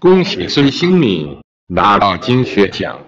恭喜孙兴敏拿到金靴奖。